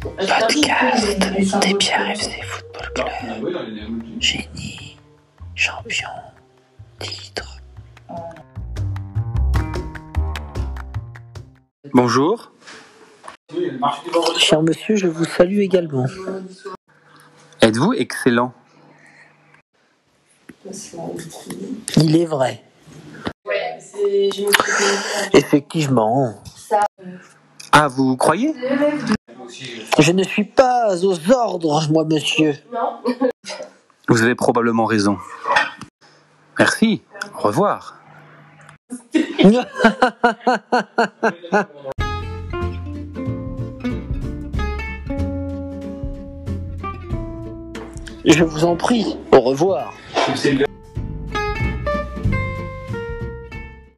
Podcast des Pierre FC Football Club. Génie, champion, titre. Bonjour. Cher monsieur, je vous salue également. Êtes-vous excellent? Il est vrai. Effectivement. Ah, vous croyez? Je ne suis pas aux ordres, moi, monsieur. Vous avez probablement raison. Merci. Au revoir. Je vous en prie. Au revoir.